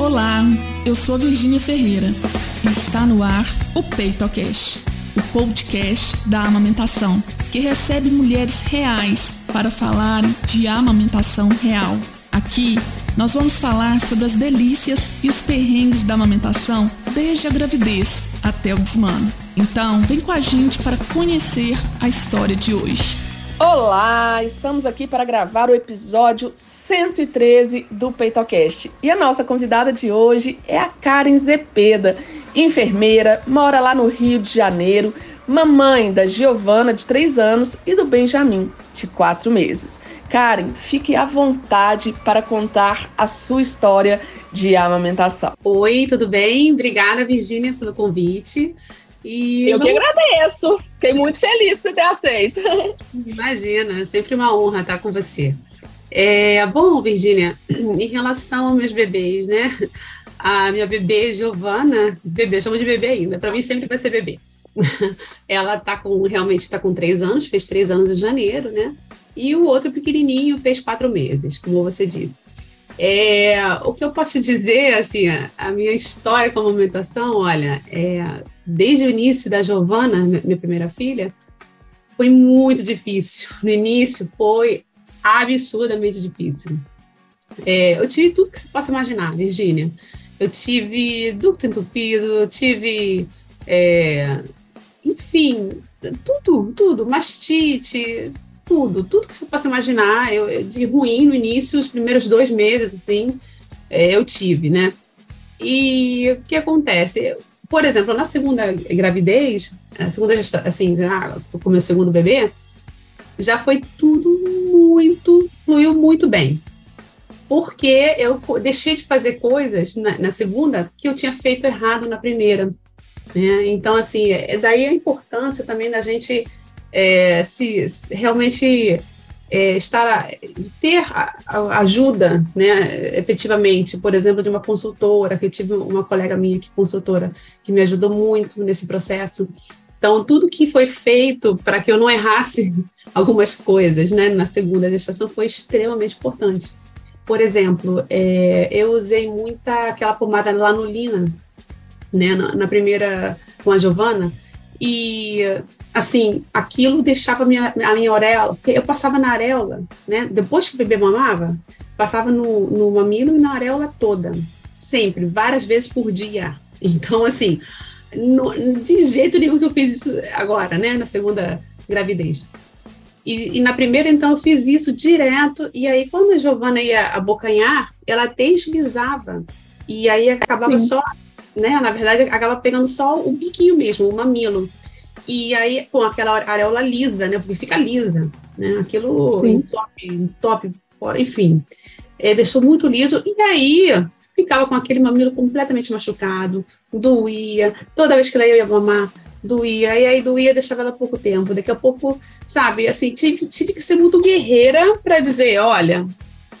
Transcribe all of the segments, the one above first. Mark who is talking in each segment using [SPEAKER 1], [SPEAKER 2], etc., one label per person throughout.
[SPEAKER 1] Olá, eu sou Virgínia Ferreira e está no ar o PeitoCast, o podcast da amamentação, que recebe mulheres reais para falar de amamentação real. Aqui nós vamos falar sobre as delícias e os perrengues da amamentação desde a gravidez até o desmano. Então, vem com a gente para conhecer a história de hoje.
[SPEAKER 2] Olá, estamos aqui para gravar o episódio 113 do PeitoCast. E a nossa convidada de hoje é a Karen Zepeda, enfermeira, mora lá no Rio de Janeiro, mamãe da Giovana, de 3 anos, e do Benjamin, de 4 meses. Karen, fique à vontade para contar a sua história de amamentação.
[SPEAKER 3] Oi, tudo bem? Obrigada, Virginia, pelo convite.
[SPEAKER 2] E eu que agradeço. Fiquei muito feliz de você ter aceito.
[SPEAKER 3] Imagina, é sempre uma honra estar com você. É, bom, Virgínia, em relação aos meus bebês, né? A minha bebê Giovana, bebê, chamo de bebê ainda, para mim sempre vai ser bebê. Ela tá com, realmente está com três anos, fez três anos em janeiro, né? E o outro pequenininho fez quatro meses, como você disse. É, o que eu posso dizer, assim, a minha história com a amamentação, olha, é, desde o início da Giovana, minha primeira filha, foi muito difícil. No início foi absurdamente difícil. É, eu tive tudo que você possa imaginar, Virgínia. Eu tive ducto entupido, eu tive, é, enfim, tudo, tudo, mastite, tudo, tudo que você possa imaginar. Eu, de ruim no início, os primeiros dois meses, assim, é, eu tive, né? E o que acontece? Por exemplo, na segunda gravidez, a segunda assim, já com o meu segundo bebê, já foi tudo muito, fluiu muito bem. Porque eu deixei de fazer coisas na, na segunda que eu tinha feito errado na primeira. Né? Então, assim, é daí a importância também da gente é, se realmente é, estar ter ajuda, né, efetivamente, por exemplo, de uma consultora, que eu tive uma colega minha que consultora que me ajudou muito nesse processo. Então, tudo que foi feito para que eu não errasse algumas coisas, né, na segunda gestação foi extremamente importante. Por exemplo, é, eu usei muita aquela pomada lanolina, né, na, na primeira com a Giovana, e assim, aquilo deixava minha, a minha orelha, porque eu passava na areola, né? Depois que o bebê mamava, passava no, no mamilo e na areola toda, sempre, várias vezes por dia. Então, assim, no, de jeito nenhum que eu fiz isso agora, né? Na segunda gravidez. E, e, na primeira, então, eu fiz isso direto, e aí quando a Giovana ia abocanhar, ela deslizava, e aí acabava Sim. só, né? Na verdade, acaba pegando só o biquinho mesmo, o mamilo. E aí, com aquela areola lisa, né? Porque fica lisa, né? Aquilo Sim. top, top, enfim. É, deixou muito liso. E aí, ficava com aquele mamilo completamente machucado, doía. Toda vez que ela ia mamar, doía. E aí, doía, deixava ela pouco tempo. Daqui a pouco, sabe, assim, tive, tive que ser muito guerreira para dizer: olha,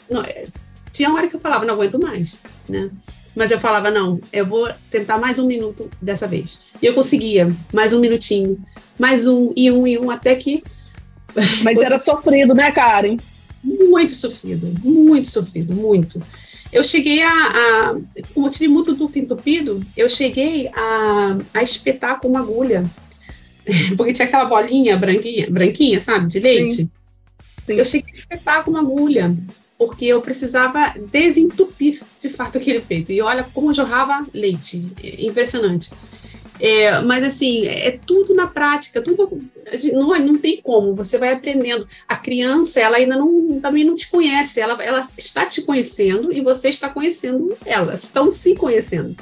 [SPEAKER 3] não, é, tinha hora que eu falava, não aguento mais, né? Mas eu falava, não, eu vou tentar mais um minuto dessa vez. E eu conseguia, mais um minutinho, mais um, e um, e um, até que.
[SPEAKER 2] Mas era sofrido, né, Karen?
[SPEAKER 3] Muito sofrido, muito sofrido, muito. Eu cheguei a, a como eu tive muito duto entupido, eu cheguei a, a espetar com uma agulha. Porque tinha aquela bolinha branquinha, branquinha sabe, de leite. Sim. Sim. Eu cheguei a espetar com uma agulha porque eu precisava desentupir de fato aquele peito. E olha como jorrava leite, é impressionante. É, mas assim, é tudo na prática, tudo não, não tem como, você vai aprendendo. A criança, ela ainda não, também não te conhece, ela, ela está te conhecendo e você está conhecendo ela, estão se conhecendo.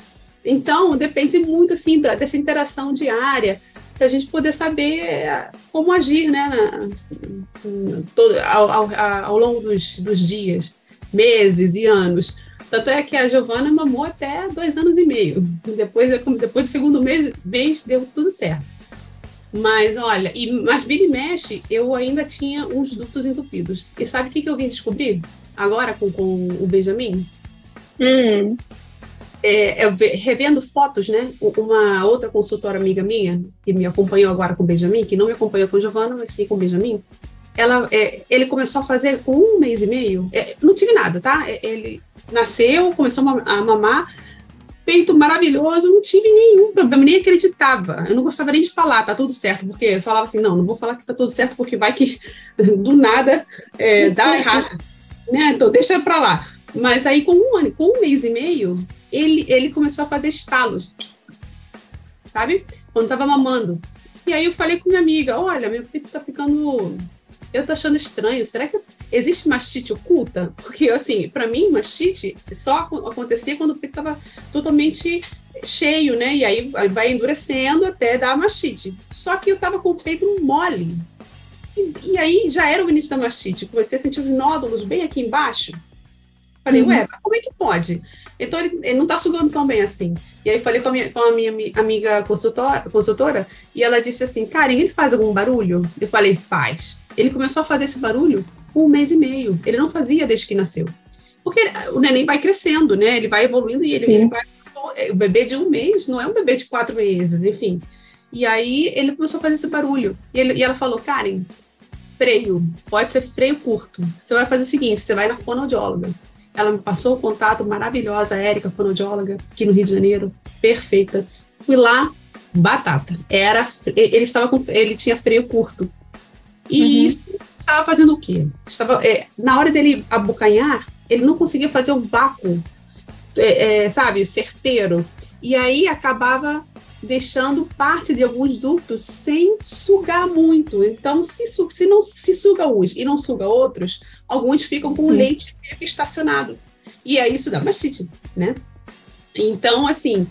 [SPEAKER 3] Então, depende muito assim dessa interação diária, para a gente poder saber é, como agir né, na, todo, ao, ao, ao, longo dos, dos dias, meses e anos. Tanto é que a Giovana mamou até dois anos e meio. Depois, depois do segundo mês, mês deu tudo certo. Mas olha, e, mas vira e mexe, eu ainda tinha uns dutos entupidos. E sabe o que, que eu vim descobrir agora com, com o Benjamin?
[SPEAKER 2] Hum
[SPEAKER 3] é, revendo fotos, né? Uma outra consultora amiga minha, que me acompanhou agora com o Benjamin, que não me acompanhou com Giovana, mas sim com o Benjamin, ela, é, ele começou a fazer com um mês e meio, é, não tive nada, tá? É, ele nasceu, começou a mamar, peito maravilhoso, não tive nenhum problema, nem acreditava. Eu não gostava nem de falar, tá tudo certo, porque eu falava assim, não, não vou falar que tá tudo certo, porque vai que do nada é, dá errado, né? Então deixa pra lá. Mas aí com um ano, com um mês e meio, ele, ele começou a fazer estalos, sabe? Quando tava mamando. E aí eu falei com minha amiga, olha, meu peito tá ficando eu tô achando estranho. Será que existe mastite oculta? Porque, assim, para mim, mastite só acontecia quando o peito tava totalmente cheio, né? E aí vai endurecendo até dar mastite. Só que eu tava com o peito mole. E, e aí já era o início da mastite. Comecei a sentir os nódulos bem aqui embaixo. Falei, uhum. ué, como é que pode? Então ele, ele não tá sugando tão bem assim. E aí falei com a minha, com a minha amiga consultora, consultora e ela disse assim, Karen, ele faz algum barulho? Eu falei, faz. Ele começou a fazer esse barulho um mês e meio. Ele não fazia desde que nasceu. Porque o neném vai crescendo, né? Ele vai evoluindo e ele, ele vai. O bebê de um mês não é um bebê de quatro meses, enfim. E aí ele começou a fazer esse barulho. E, ele, e ela falou, Karen, freio, pode ser freio curto. Você vai fazer o seguinte: você vai na fonoaudióloga. Ela me passou o contato maravilhosa, a Érica, fonoaudióloga, aqui no Rio de Janeiro, perfeita. Fui lá, batata. Era, ele estava com, ele tinha freio curto. E uhum. isso estava fazendo o quê? Estava, é, na hora dele abocanhar, ele não conseguia fazer o vácuo, é, é, sabe, certeiro. E aí acabava deixando parte de alguns ductos sem sugar muito. Então, se, se não se suga uns e não suga outros, alguns ficam com Sim. o leite estacionado. E aí isso dá mastite, né? Então, assim,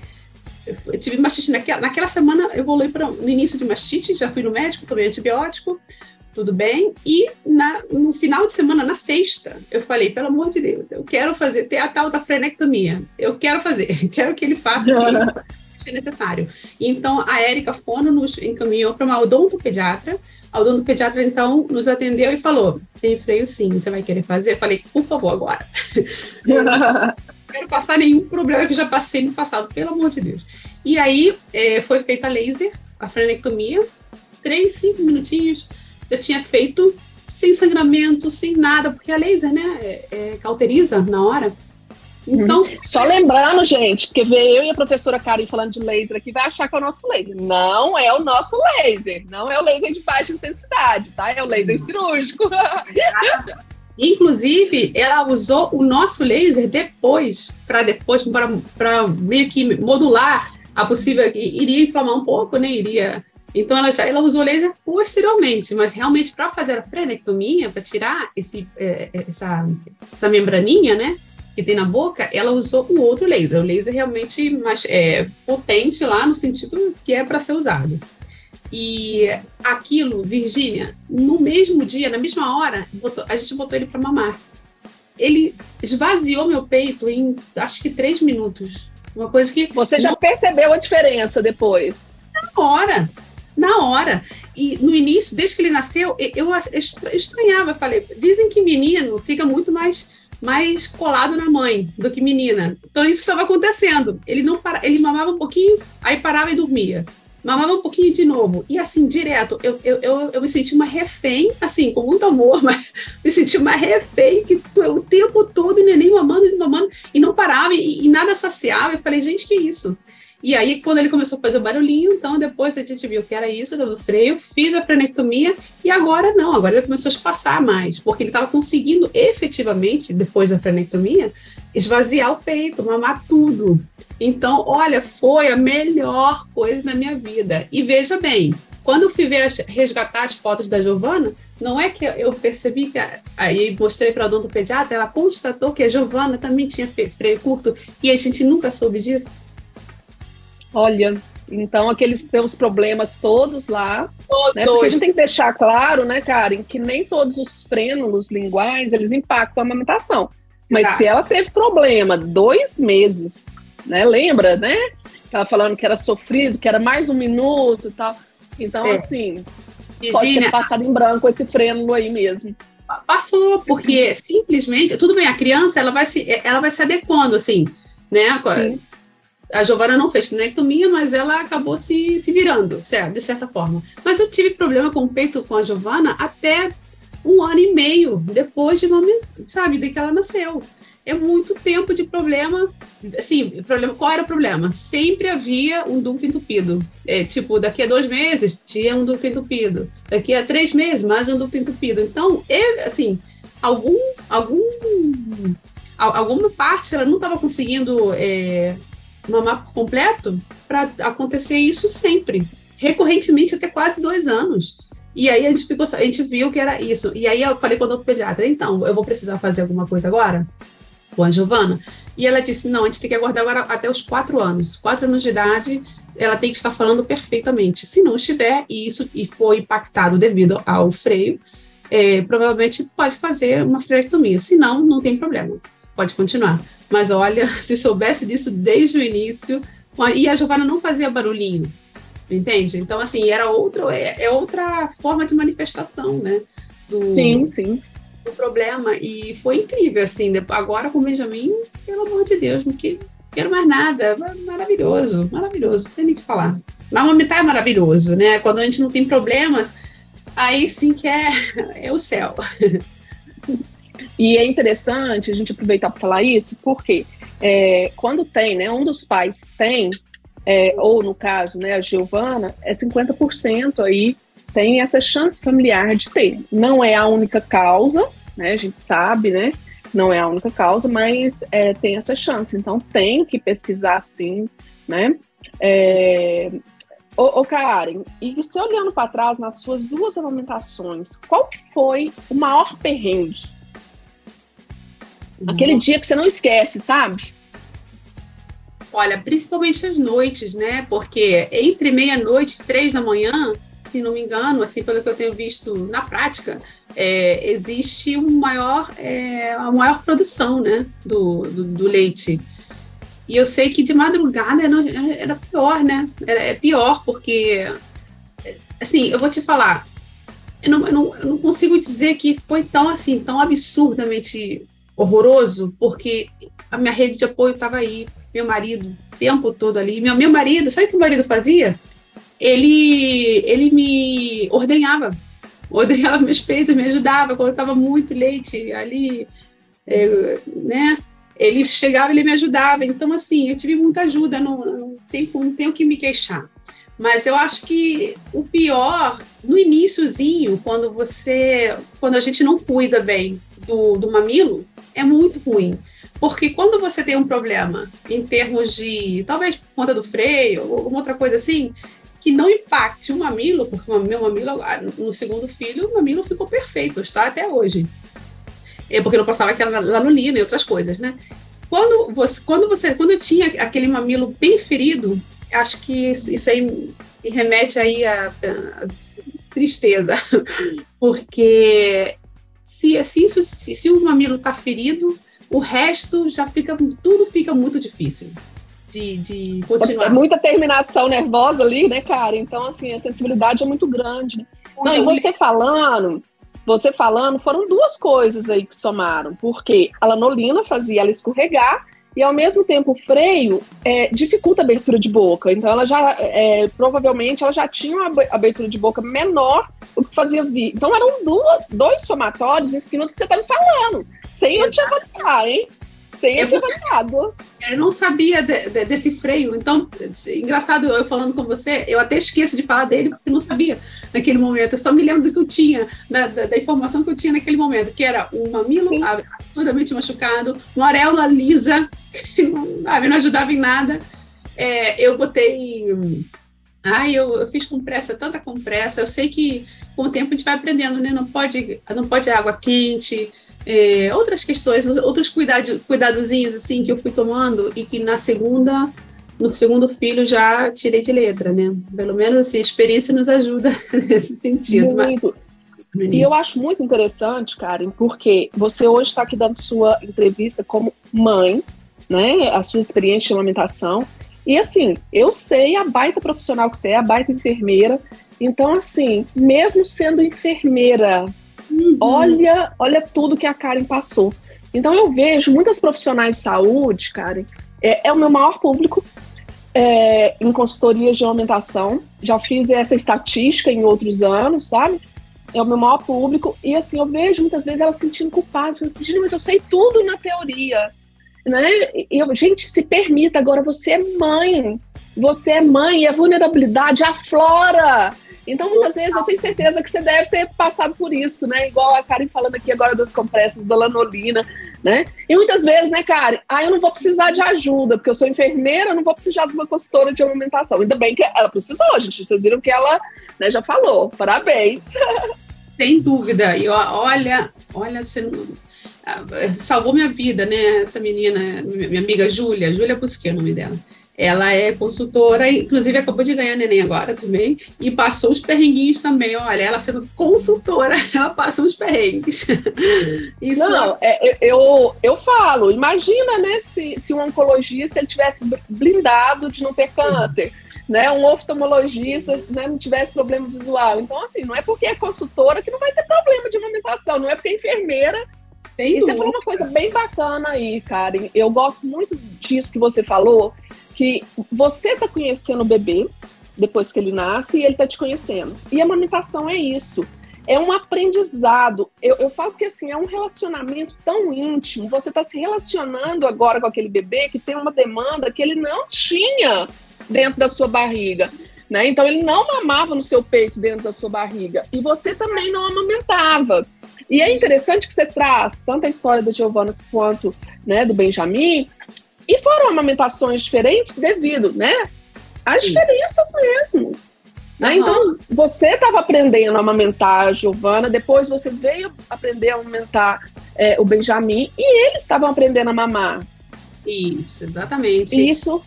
[SPEAKER 3] eu tive mastite naquela, naquela semana, eu voltei para no início de mastite, já fui no médico, tomei antibiótico, tudo bem. E na, no final de semana, na sexta, eu falei, pelo amor de Deus, eu quero fazer, ter a tal da frenectomia. Eu quero fazer, quero que ele faça assim, necessário. Então, a Érica Fono nos encaminhou para uma odontopediatra. A odontopediatra, então, nos atendeu e falou, tem freio sim, você vai querer fazer? Eu falei, por favor, agora. não quero passar nenhum problema que eu já passei no passado, pelo amor de Deus. E aí, é, foi feita a laser, a frenectomia, três, cinco minutinhos, já tinha feito sem sangramento, sem nada, porque a laser, né, é, é, cauteriza na hora.
[SPEAKER 2] Então, uhum. só lembrando, gente, porque ver eu e a professora Karen falando de laser aqui vai achar que é o nosso laser. Não é o nosso laser, não é o laser de baixa intensidade, tá? É o laser cirúrgico.
[SPEAKER 3] Inclusive, ela usou o nosso laser depois, para depois, para meio que modular a possível. Iria inflamar um pouco, né? Iria então ela já ela usou laser posteriormente, mas realmente para fazer a frenectomia, para tirar esse, é, é, essa, essa membraninha, né, que tem na boca, ela usou o outro laser, o laser realmente mais é, potente lá no sentido que é para ser usado. E aquilo, Virgínia, no mesmo dia, na mesma hora, botou, a gente botou ele para mamar. Ele esvaziou meu peito em acho que três minutos. Uma coisa que.
[SPEAKER 2] Você já não... percebeu a diferença depois?
[SPEAKER 3] Na hora na hora. E no início, desde que ele nasceu, eu estranhava, eu falei, dizem que menino fica muito mais mais colado na mãe do que menina. Então isso estava acontecendo. Ele não para, ele mamava um pouquinho, aí parava e dormia. Mamava um pouquinho de novo. E assim, direto, eu, eu, eu, eu me senti uma refém, assim, com muito amor, mas me senti uma refém que o tempo todo o neném mamando mamando e não parava e, e nada saciava. Eu falei, gente, que isso? E aí, quando ele começou a fazer o barulhinho, então depois a gente viu que era isso, deu freio, fiz a prenectomia e agora não, agora ele começou a espaçar mais, porque ele estava conseguindo efetivamente, depois da prenectomia, esvaziar o peito, mamar tudo. Então, olha, foi a melhor coisa na minha vida. E veja bem, quando eu fui ver resgatar as fotos da Giovana, não é que eu percebi que aí mostrei para a odontopediatra, ela constatou que a Giovana também tinha freio curto e a gente nunca soube disso.
[SPEAKER 2] Olha, então aqueles teus problemas todos lá, todos. né? Porque a gente tem que deixar claro, né, Karen, que nem todos os frênulos linguais, eles impactam a amamentação. Mas tá. se ela teve problema dois meses, né, lembra, né? Tava falando que era sofrido, que era mais um minuto e tal. Então, é. assim, Virginia, pode ter passado em branco esse frênulo aí mesmo.
[SPEAKER 3] Passou, porque simplesmente, tudo bem, a criança, ela vai se, ela vai se adequando, assim, né? Sim a Giovana não fez pneumonia, mas ela acabou se, se virando, certo, de certa forma. Mas eu tive problema com o peito com a Giovana até um ano e meio depois de sabe, de que ela nasceu. é muito tempo de problema. Assim, problema, qual era o problema? Sempre havia um ducto entupido. É, tipo, daqui a dois meses tinha um ducto entupido. Daqui a três meses, mais um ducto entupido. Então, é, assim, algum, algum, alguma parte ela não estava conseguindo é, mamar por completo para acontecer isso sempre. Recorrentemente, até quase dois anos. E aí a gente, ficou, a gente viu que era isso. E aí eu falei com o pediatra, então, eu vou precisar fazer alguma coisa agora? com a Giovana, e ela disse: não, a gente tem que aguardar agora até os quatro anos. Quatro anos de idade, ela tem que estar falando perfeitamente. Se não estiver, e isso e foi impactado devido ao freio, é, provavelmente pode fazer uma freectomia. Se não, não tem problema, pode continuar. Mas olha, se soubesse disso desde o início, e a Giovana não fazia barulhinho, entende? Então, assim, era outro, é, é outra forma de manifestação, né?
[SPEAKER 2] Do, sim, sim
[SPEAKER 3] o problema e foi incrível, assim, agora com o Benjamin, pelo amor de Deus, não quero mais nada, maravilhoso, maravilhoso, não tem nem o que falar. Amamentar é maravilhoso, né? Quando a gente não tem problemas, aí sim que é, é o céu.
[SPEAKER 2] E é interessante a gente aproveitar para falar isso, porque é, quando tem, né, um dos pais tem, é, ou no caso, né, a Giovana, é 50% aí tem essa chance familiar de ter. Não é a única causa, né? A gente sabe, né? Não é a única causa, mas é, tem essa chance. Então tem que pesquisar sim, né? É... Ô, ô Karen, e você olhando para trás nas suas duas amamentações, qual foi o maior perrengue? Uhum. Aquele dia que você não esquece, sabe?
[SPEAKER 3] Olha, principalmente as noites, né? Porque entre meia-noite e três da manhã, se não me engano, assim, pelo que eu tenho visto na prática, é, existe um maior, é, uma maior produção né, do, do, do, leite. E eu sei que de madrugada era, era pior, né? Era, é pior, porque, assim, eu vou te falar, eu não, eu, não, eu não consigo dizer que foi tão, assim, tão absurdamente horroroso, porque a minha rede de apoio estava aí, meu marido, o tempo todo ali. Meu, meu marido, sabe o que o marido fazia? ele, ele me ordenhava, ordenhava meus peitos, me ajudava, colocava muito leite ali, é, né? Ele chegava, ele me ajudava. Então, assim, eu tive muita ajuda, não, não, tenho, não tenho que me queixar. Mas eu acho que o pior, no iníciozinho, quando você, quando a gente não cuida bem do, do mamilo, é muito ruim. Porque quando você tem um problema em termos de, talvez por conta do freio, ou alguma outra coisa assim, que não impacte o mamilo, porque o meu mamilo, no segundo filho, o mamilo ficou perfeito, está até hoje. É porque não passava aquela lanolina e outras coisas, né? Quando você, quando você, quando eu tinha aquele mamilo bem ferido, acho que isso, isso aí me remete aí a, a tristeza, porque se, se, isso, se, se o mamilo está ferido, o resto já fica, tudo fica muito difícil de, de continuar.
[SPEAKER 2] Muita terminação nervosa ali, né, cara? Então, assim, a sensibilidade é muito grande. Não, e você falando, você falando, foram duas coisas aí que somaram, porque a lanolina fazia ela escorregar e ao mesmo tempo o freio é, dificulta a abertura de boca. Então ela já é, provavelmente ela já tinha uma abertura de boca menor do que fazia vir. Então eram duas, dois somatórios em cima do que você está me falando, sem eu te avaliar, hein? Sem eu,
[SPEAKER 3] eu não sabia de, de, desse freio. Então, engraçado eu falando com você, eu até esqueço de falar dele porque não sabia naquele momento. Eu só me lembro do que eu tinha, da, da, da informação que eu tinha naquele momento, que era um mamilo Sim. absurdamente machucado, uma areola lisa, que não, não ajudava em nada. É, eu botei. Ai, eu, eu, fiz compressa, tanta compressa. Eu sei que com o tempo a gente vai aprendendo, né? Não pode, não pode água quente é, outras questões, outros cuidado, cuidadozinhos assim que eu fui tomando e que na segunda, no segundo filho já tirei de letra, né? Pelo menos assim, a experiência nos ajuda nesse sentido. Muito.
[SPEAKER 2] Mas, e eu acho muito interessante, Karen, porque você hoje está aqui dando sua entrevista como mãe, né? A sua experiência de amamentação. E assim, eu sei a baita profissional que você é, a baita enfermeira. Então, assim, mesmo sendo enfermeira Uhum. Olha, olha tudo que a Karen passou. Então eu vejo muitas profissionais de saúde, Karen, é, é o meu maior público é, em consultorias de aumentação. Já fiz essa estatística em outros anos, sabe? é o meu maior público, e assim, eu vejo muitas vezes ela se sentindo culpada, falando, mas eu sei tudo na teoria, né? E eu, gente, se permita, agora você é mãe, você é mãe e a vulnerabilidade aflora. Então, muitas vezes, eu tenho certeza que você deve ter passado por isso, né? Igual a Karen falando aqui agora dos compressos da lanolina, né? E muitas vezes, né, Karen? Ah, eu não vou precisar de ajuda, porque eu sou enfermeira, eu não vou precisar de uma consultora de amamentação. Ainda bem que ela precisou, gente. Vocês viram que ela né, já falou. Parabéns.
[SPEAKER 3] Sem dúvida. E olha, olha, você salvou minha vida, né? Essa menina, minha amiga Júlia, Júlia Busquet, é o nome dela. Ela é consultora, inclusive acabou de ganhar neném agora também, e passou os perrenguinhos também. Olha, ela sendo consultora, ela passou os perrengues.
[SPEAKER 2] Isso não, é, eu, eu falo, imagina, né, se, se um oncologista ele tivesse blindado de não ter câncer. Né, um oftalmologista né, não tivesse problema visual. Então, assim, não é porque é consultora que não vai ter problema de amamentação, não é porque é enfermeira e você falou uma coisa bem bacana aí, Karen. Eu gosto muito disso que você falou, que você está conhecendo o bebê depois que ele nasce e ele está te conhecendo. E a amamentação é isso. É um aprendizado. Eu, eu falo que assim, é um relacionamento tão íntimo. Você está se relacionando agora com aquele bebê que tem uma demanda que ele não tinha dentro da sua barriga. Né? Então ele não mamava no seu peito dentro da sua barriga. E você também não amamentava. E é interessante que você traz tanto a história da Giovana quanto né, do Benjamin, e foram amamentações diferentes devido, né? Às diferenças mesmo. Né? Então, você estava aprendendo a amamentar a Giovana, depois você veio aprender a amamentar é, o Benjamin, e eles estavam aprendendo a mamar.
[SPEAKER 3] Isso, exatamente.
[SPEAKER 2] Isso,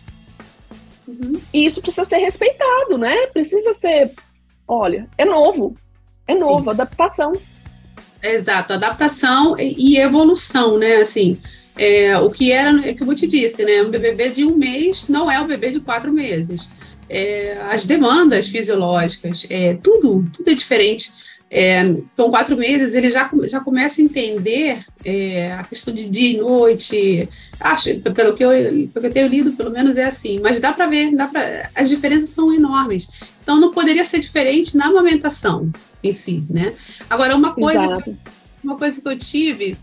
[SPEAKER 2] uhum. isso precisa ser respeitado, né? Precisa ser, olha, é novo, é novo, Sim. adaptação.
[SPEAKER 3] Exato, adaptação e evolução, né? Assim, é, o que era, é que eu te disse, né? Um bebê de um mês não é um bebê de quatro meses. É, as demandas fisiológicas, é, tudo, tudo é diferente. É, com quatro meses, ele já, já começa a entender é, a questão de dia e noite. Acho, pelo que, eu, pelo que eu tenho lido, pelo menos é assim. Mas dá para ver, dá pra, as diferenças são enormes. Então, não poderia ser diferente na amamentação em si, né? Agora, uma coisa, uma coisa que eu tive,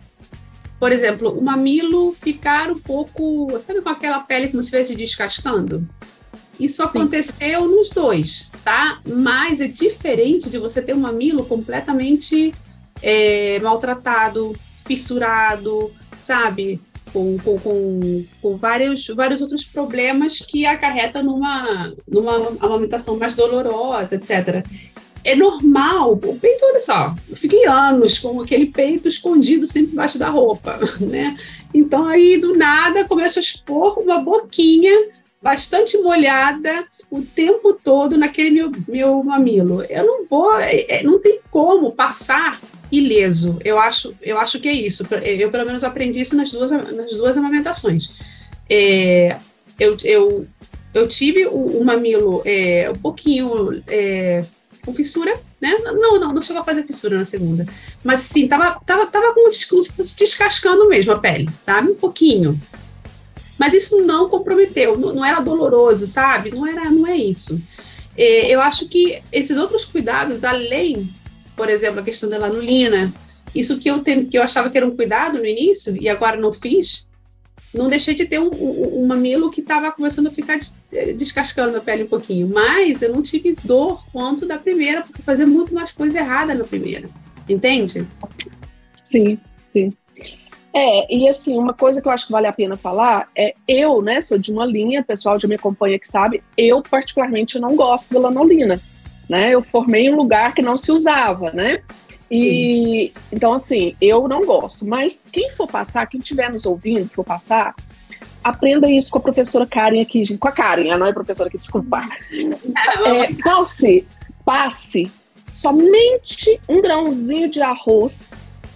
[SPEAKER 3] por exemplo, o mamilo ficar um pouco, sabe, com aquela pele como se estivesse descascando? Isso Sim. aconteceu nos dois, tá? Mas é diferente de você ter um mamilo completamente é, maltratado, fissurado, sabe? Com, com, com, com, vários, vários outros problemas que acarreta numa, numa amamentação mais dolorosa, etc é normal. O peito, olha só, eu fiquei anos com aquele peito escondido sempre embaixo da roupa, né? Então aí do nada começa a expor uma boquinha bastante molhada o tempo todo naquele meu, meu mamilo. Eu não vou, é, é, não tem como passar ileso. Eu acho, eu acho que é isso. Eu pelo menos aprendi isso nas duas, nas duas amamentações. É, eu, eu, eu tive o, o mamilo é, um pouquinho é, com fissura, né? Não, não, não chegou a fazer fissura na segunda. Mas sim, tava, tava, tava com se descascando mesmo a pele, sabe? Um pouquinho. Mas isso não comprometeu, não, não era doloroso, sabe? Não era, não é isso. É, eu acho que esses outros cuidados, além, por exemplo, a questão da lanolina, isso que eu, ten, que eu achava que era um cuidado no início e agora não fiz, não deixei de ter um, um, um mamilo que estava começando a ficar descascando a pele um pouquinho. Mas eu não tive dor quanto da primeira, porque fazia muito mais coisa errada na primeira. Entende?
[SPEAKER 2] Sim, sim. É, e assim, uma coisa que eu acho que vale a pena falar é eu, né, sou de uma linha, pessoal já me acompanha que sabe, eu particularmente não gosto da lanolina, né? Eu formei um lugar que não se usava, né? E Sim. então, assim, eu não gosto. Mas quem for passar, quem estiver nos ouvindo, for passar, aprenda isso com a professora Karen aqui, gente. Com a Karen, ela não é professora aqui, desculpa. É, passe, passe somente um grãozinho de arroz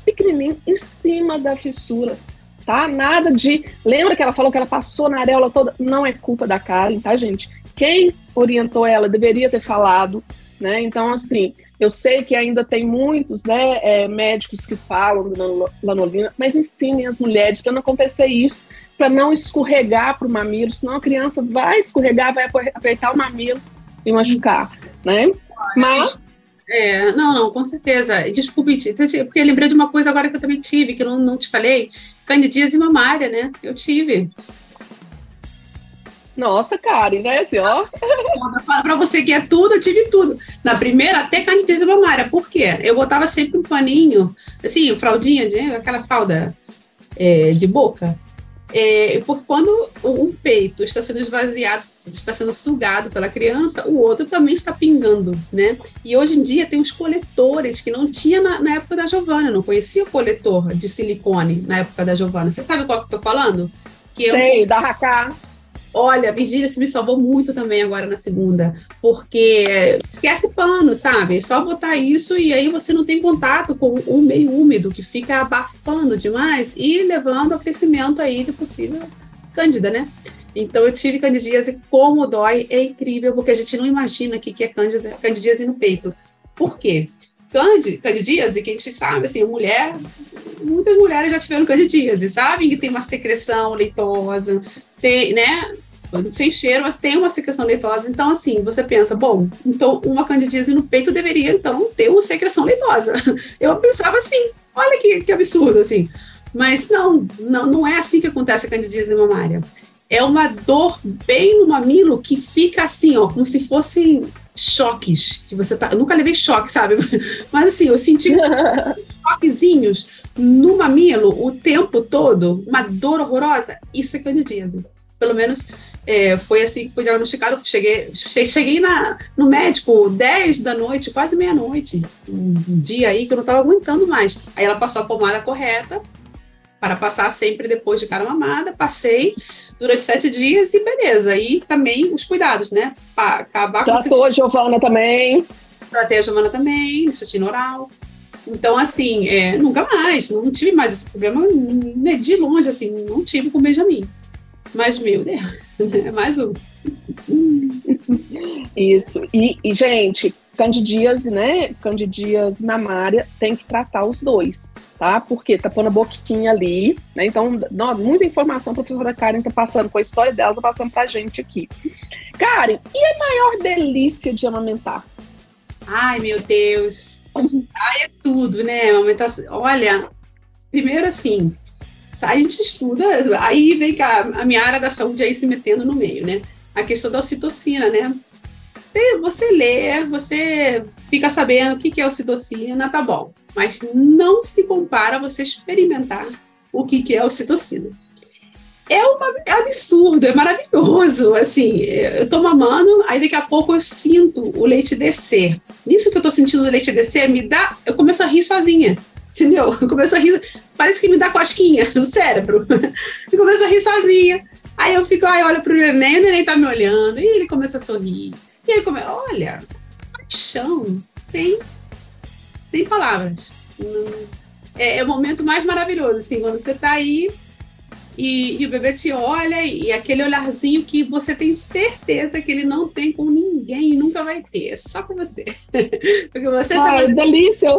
[SPEAKER 2] pequenininho em cima da fissura, tá? Nada de. Lembra que ela falou que ela passou na areola toda? Não é culpa da Karen, tá, gente? Quem orientou ela deveria ter falado, né? Então, assim, eu sei que ainda tem muitos né, é, médicos que falam da lanolina, mas ensinem as mulheres para não acontecer isso, para não escorregar para o mamilo, senão a criança vai escorregar, vai apertar o mamilo e machucar, né?
[SPEAKER 3] Mas É, não, não, com certeza. Desculpe, porque eu lembrei de uma coisa agora que eu também tive, que eu não, não te falei. Candidíase mamária, né? Eu tive.
[SPEAKER 2] Nossa, Karen, né? Assim, ó.
[SPEAKER 3] Para você que é tudo, eu tive tudo. Na primeira, até candidíase mamária. Por quê? Eu botava sempre um paninho, assim, fraldinha, de, aquela fralda é, de boca. É, porque quando um peito está sendo esvaziado, está sendo sugado pela criança, o outro também está pingando, né? E hoje em dia tem os coletores que não tinha na, na época da Giovana. Eu não conhecia o coletor de silicone na época da Giovana. Você sabe qual que eu tô falando?
[SPEAKER 2] Que Sei, eu... da Raká.
[SPEAKER 3] Olha, a Virgínia se me salvou muito também agora na segunda, porque esquece pano, sabe? só botar isso e aí você não tem contato com o meio úmido que fica abafando demais e levando ao crescimento aí de possível cândida, né? Então eu tive candidíase, como dói, é incrível, porque a gente não imagina o que é cândida, candidíase no peito. Por quê? candidíase, que a gente sabe, assim, mulher, muitas mulheres já tiveram candidíase, sabem que tem uma secreção leitosa, tem, né? Sem cheiro, mas tem uma secreção leitosa. Então, assim, você pensa, bom, então uma candidíase no peito deveria, então, ter uma secreção leitosa. Eu pensava assim, olha que, que absurdo, assim. Mas não, não, não é assim que acontece a candidíase mamária. É uma dor bem no mamilo que fica assim, ó, como se fossem choques que você tá. Eu nunca levei choque, sabe? Mas assim, eu senti choquezinhos no mamilo o tempo todo, uma dor horrorosa. Isso é candidíase. Pelo menos é, foi assim que foi diagnosticado. Cheguei, cheguei na, no médico 10 da noite, quase meia-noite. Um dia aí que eu não estava aguentando mais. Aí ela passou a pomada correta para passar sempre depois de cada mamada. Passei durante sete dias e beleza. E também os cuidados, né? Para acabar
[SPEAKER 2] Tratou com. Tratou a Giovana também.
[SPEAKER 3] Tratei a Giovana também, nicotina oral. Então, assim, é, nunca mais, não tive mais esse problema, né, de longe, assim, não tive com Benjamin. Mas, meu Deus, é mais um.
[SPEAKER 2] Isso. E, e, gente, candidíase, né? Candidíase mamária tem que tratar os dois, tá? Porque tá pondo a boquinha ali, né? Então, não, muita informação a professora Karen tá passando, com a história dela, tá passando pra gente aqui. Karen, e a maior delícia de amamentar?
[SPEAKER 3] Ai, meu Deus. Ai, é tudo, né? Amamentação. Olha, primeiro assim, a gente estuda, aí vem cá, a minha área da saúde aí se metendo no meio, né? A questão da ocitocina, né? Você, você lê, você fica sabendo o que, que é ocitocina, tá bom. Mas não se compara você experimentar o que, que é ocitocina. É, uma, é absurdo, é maravilhoso. Assim, eu tô mamando, aí daqui a pouco eu sinto o leite descer. Nisso que eu tô sentindo o leite descer, me dá. Eu começo a rir sozinha. Entendeu? Eu começo a rir, parece que me dá cosquinha no cérebro. Eu começo a rir sozinha. Aí eu fico, aí olho pro neném, o neném tá me olhando, e ele começa a sorrir. E ele começa, olha, paixão, sem, sem palavras. É, é o momento mais maravilhoso, assim, quando você tá aí e, e, o bebê te olha e, e aquele olharzinho que você tem certeza que ele não tem com ninguém e nunca vai ter, é só com você.
[SPEAKER 2] Porque você Ai, já... delícia!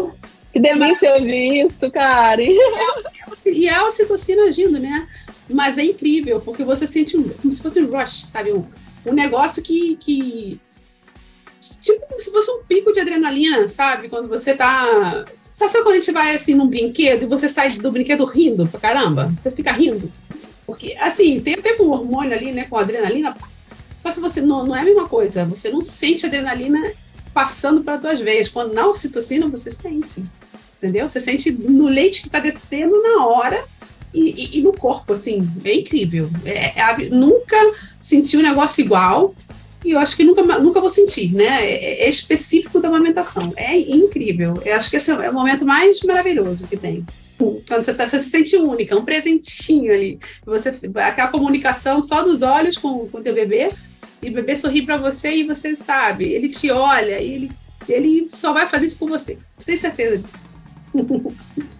[SPEAKER 2] Que delícia ouvir isso, cara! E
[SPEAKER 3] é a ocitocina agindo, né? Mas é incrível, porque você sente um, como se fosse um rush, sabe? Um, um negócio que, que. Tipo como se fosse um pico de adrenalina, sabe? Quando você tá. Sabe quando a gente vai assim num brinquedo e você sai do brinquedo rindo pra caramba? Você fica rindo. Porque, assim, tem até com hormônio ali, né? Com adrenalina. Só que você não, não é a mesma coisa. Você não sente adrenalina passando para tuas veias. Quando na ocitocina, você sente. Entendeu? Você sente no leite que está descendo na hora e, e, e, no corpo, assim. É incrível. É, é, nunca senti um negócio igual. E eu acho que nunca, nunca vou sentir, né? É, é específico da amamentação. É incrível. Eu acho que esse é o momento mais maravilhoso que tem quando você, tá, você se sente única, um presentinho ali. Você, aquela comunicação só dos olhos com o teu bebê, e o bebê sorri para você e você sabe, ele te olha e ele, ele só vai fazer isso com você. Tenho certeza disso.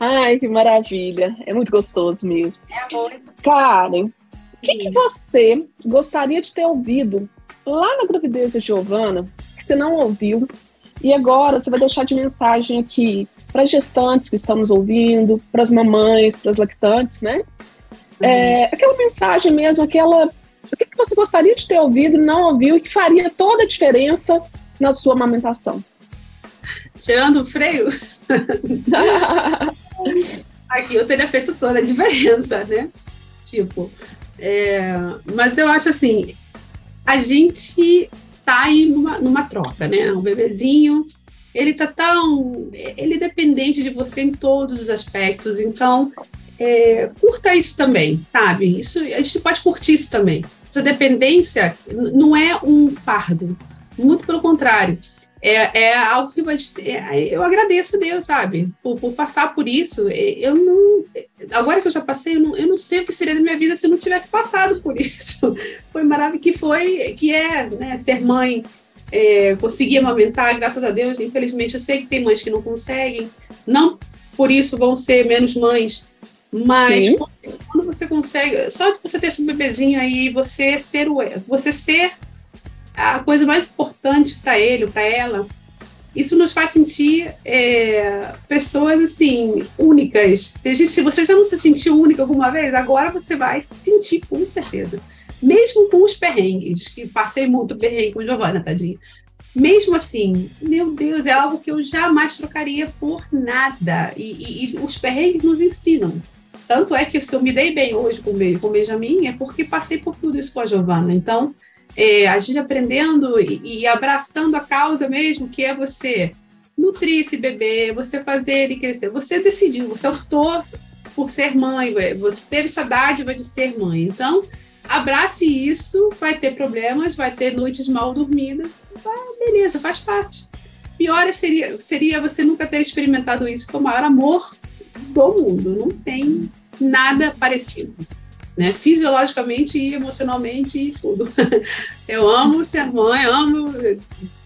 [SPEAKER 2] Ai, que maravilha. É muito gostoso mesmo. É amor. Karen, o que, que você gostaria de ter ouvido lá na gravidez da Giovana, que você não ouviu, e agora você vai deixar de mensagem aqui para gestantes que estamos ouvindo, para as mamães, para as lactantes, né? Uhum. É, aquela mensagem mesmo, aquela. O que, que você gostaria de ter ouvido, não ouviu e que faria toda a diferença na sua amamentação?
[SPEAKER 3] Tirando o freio, aqui eu teria feito toda a diferença, né? Tipo, é, mas eu acho assim, a gente tá aí numa, numa troca, né? Um bebezinho, ele tá tão. Ele é dependente de você em todos os aspectos, então é, curta isso também, sabe? Isso, a gente pode curtir isso também. Essa dependência não é um fardo, muito pelo contrário é, é algo que vai, é, eu agradeço a Deus, sabe, por, por, passar por isso. É, eu não, agora que eu já passei, eu não, eu não sei o que seria da minha vida se eu não tivesse passado por isso. Foi maravilhoso que foi, que é, né, ser mãe, é, conseguir amamentar, graças a Deus. Infelizmente, eu sei que tem mães que não conseguem, não por isso vão ser menos mães, mas quando você consegue, só de você ter esse bebezinho aí, você ser o, você ser a coisa mais importante para ele ou para ela. Isso nos faz sentir é, pessoas assim únicas. Se, gente, se você já não se sentiu única alguma vez, agora você vai se sentir com certeza. Mesmo com os perrengues, que passei muito perrengue com Giovana, tadinha. Mesmo assim, meu Deus, é algo que eu jamais trocaria por nada. E, e, e os perrengues nos ensinam. Tanto é que se eu me dei bem hoje com o, com o Benjamin, é porque passei por tudo isso com a Giovana. Então, é, a gente aprendendo e, e, abraçando a causa mesmo, que é você nutrir esse bebê, você fazer ele crescer. Você decidiu, você optou por ser mãe, você teve essa dádiva de ser mãe. Então, abrace isso, vai ter problemas, vai ter noites mal dormidas, ah, beleza, faz parte. Pior seria, seria você nunca ter experimentado isso com o maior amor do mundo. Não tem nada parecido né? Fisiologicamente e emocionalmente e tudo. Eu amo ser mãe, amo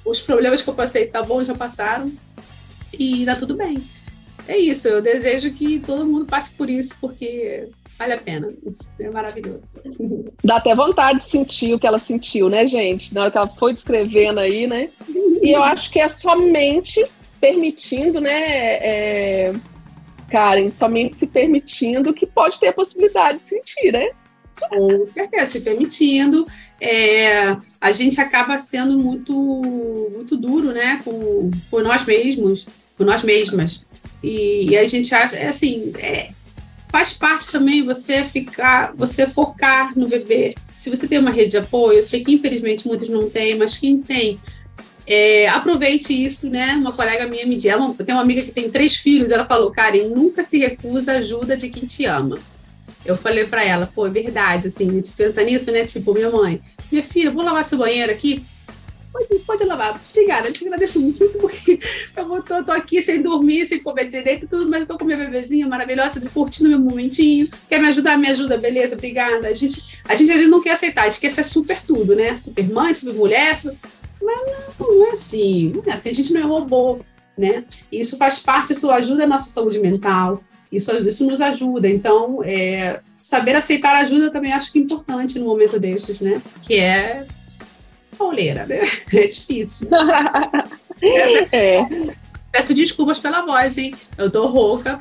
[SPEAKER 3] os problemas que eu passei, tá bom, já passaram e dá tudo bem. É isso, eu desejo que todo mundo passe por isso, porque vale a pena. É maravilhoso.
[SPEAKER 2] Dá até vontade de sentir o que ela sentiu, né, gente? Na hora que ela foi descrevendo aí, né? E eu acho que é somente permitindo, né? É Karen, somente se permitindo que pode ter a possibilidade de sentir, né?
[SPEAKER 3] Com certeza, se permitindo. É, a gente acaba sendo muito, muito duro, né, com, com nós mesmos, com nós mesmas. E, e a gente acha, é assim, é, faz parte também você ficar, você focar no bebê. Se você tem uma rede de apoio, eu sei que infelizmente muitos não têm, mas quem tem, é, aproveite isso, né? Uma colega minha me disse, ela tem uma amiga que tem três filhos, ela falou, Karen, nunca se recusa a ajuda de quem te ama. Eu falei para ela, pô, é verdade, assim, a gente pensa nisso, né? Tipo, minha mãe, minha filha, vou lavar seu banheiro aqui? Pode, pode lavar. Obrigada, eu te agradeço muito, porque eu tô, tô aqui sem dormir, sem comer direito, tudo, mas eu tô com minha bebezinha maravilhosa, curtindo meu momentinho. Quer me ajudar? Me ajuda, beleza, obrigada. A gente, a gente às vezes não quer aceitar, a gente quer ser super tudo, né? Super mãe, super mulher, super mas não, não é assim, não é assim, a gente não é robô, né? Isso faz parte, isso ajuda a nossa saúde mental, isso, isso nos ajuda. Então, é, saber aceitar ajuda também acho que é importante no momento desses, né? Que é pauleira, né? É difícil. é. Peço desculpas pela voz, hein? Eu tô rouca,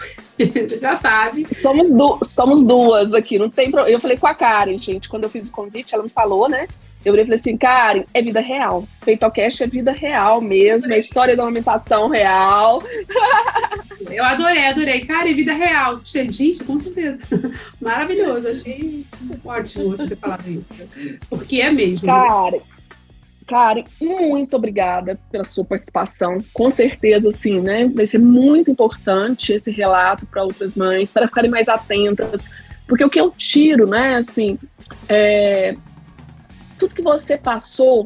[SPEAKER 3] já sabe.
[SPEAKER 2] Somos, du somos duas aqui, não tem problema. Eu falei com a Karen, gente, quando eu fiz o convite, ela me falou, né? Eu falei assim, Karen, é vida real. Feitocast é vida real mesmo, é história da alimentação real.
[SPEAKER 3] Eu adorei, adorei. Cara, é vida real. Gente, com certeza. Maravilhoso. Achei ótimo você ter falado isso. Porque é mesmo.
[SPEAKER 2] Cara, Karen, muito obrigada pela sua participação. Com certeza, assim, né? Vai ser muito importante esse relato para outras mães, para ficarem mais atentas. Porque o que eu tiro, né, assim, é, tudo que você passou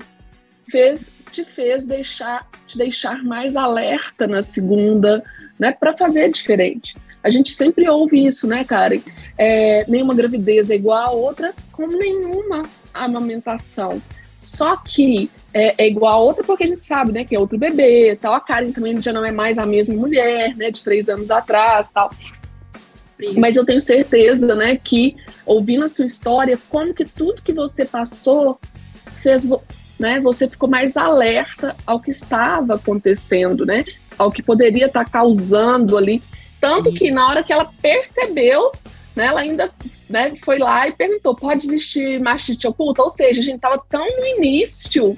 [SPEAKER 2] fez te fez deixar te deixar mais alerta na segunda, né, para fazer diferente. A gente sempre ouve isso, né, Karen? É, nenhuma gravidez é igual a outra, como nenhuma amamentação. Só que é, é, igual a outra porque a gente sabe, né, que é outro bebê, tal. A Karen também já não é mais a mesma mulher, né, de três anos atrás, tal. Isso. Mas eu tenho certeza, né, que ouvindo a sua história, como que tudo que você passou fez, né, você ficou mais alerta ao que estava acontecendo, né, ao que poderia estar tá causando ali. Tanto que na hora que ela percebeu, né, ela ainda né, foi lá e perguntou: pode existir mastite oculta? Ou seja, a gente estava tão no início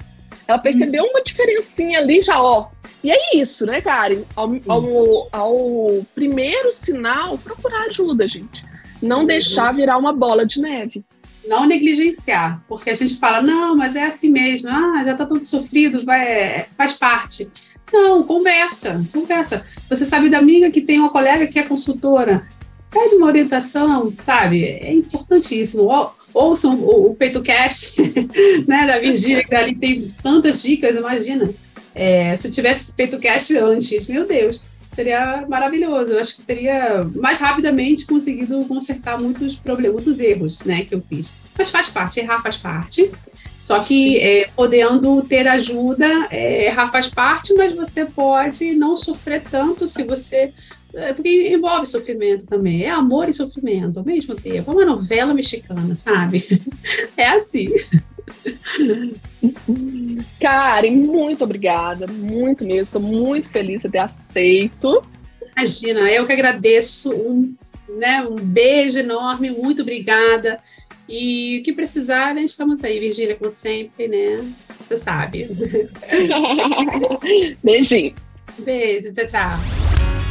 [SPEAKER 2] Ela percebeu uma diferencinha ali já, ó. E é isso, né, Karen? Ao, ao, ao primeiro sinal, procurar ajuda, gente. Não uhum. deixar virar uma bola de neve
[SPEAKER 3] não negligenciar, porque a gente fala, não, mas é assim mesmo, ah, já está tudo sofrido, vai, é, faz parte. Não, conversa, conversa. Você sabe da amiga que tem uma colega que é consultora, pede uma orientação, sabe? É importantíssimo. Ou, ouçam o, o Peito Cash, né, da Virgínia, que ali tem tantas dicas, imagina. É, se eu tivesse Peito Cash antes, meu Deus, seria maravilhoso. Eu acho que teria mais rapidamente conseguido consertar muitos problemas, muitos erros, né, que eu fiz. Mas faz parte, errar faz parte. Só que é, podendo ter ajuda, é, errar faz parte, mas você pode não sofrer tanto se você. É, porque envolve sofrimento também. É amor e sofrimento ao mesmo tempo. É uma novela mexicana, sabe? É assim.
[SPEAKER 2] Karen, muito obrigada, muito mesmo. Estou muito feliz de ter aceito.
[SPEAKER 3] Imagina, eu que agradeço. Um, né, um beijo enorme, muito obrigada. E o que precisar, né, estamos aí, Virgínia, como sempre, né? Você sabe.
[SPEAKER 2] Beijinho.
[SPEAKER 3] Beijo, tchau, tchau.